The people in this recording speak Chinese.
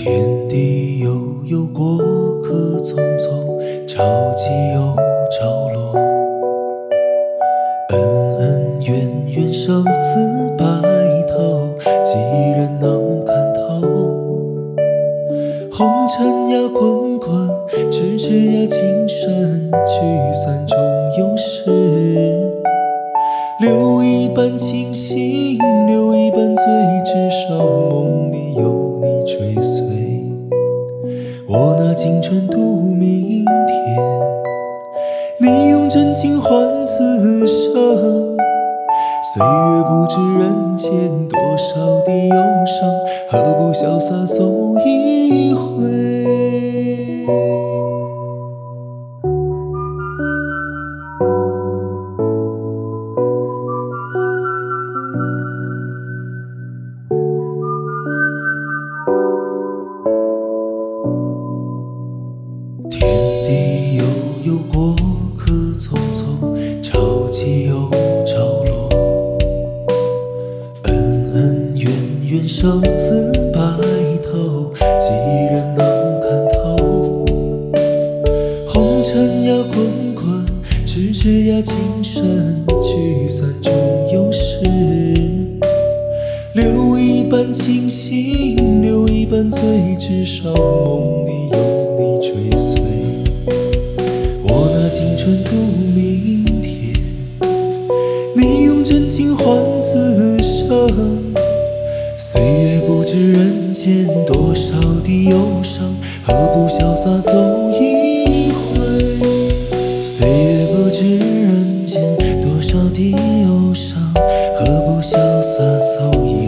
天地悠悠，过客匆匆，潮起又潮落。恩恩怨怨，生死白头，几人能看透？红尘呀，滚滚，痴痴呀，情深，聚散终有时。留一半清醒，留一半醉，至少我拿青春赌明天，你用真情换此生。岁月不知人间多少的忧伤，何不潇洒走一生死白头，几人能看透？红尘呀，滚滚，痴痴呀，情深，聚散终有时。留一半清醒，留一半醉，至少梦里有岁月不知人间多少的忧伤，何不潇洒走一回？岁月不知人间多少的忧伤，何不潇洒走一回？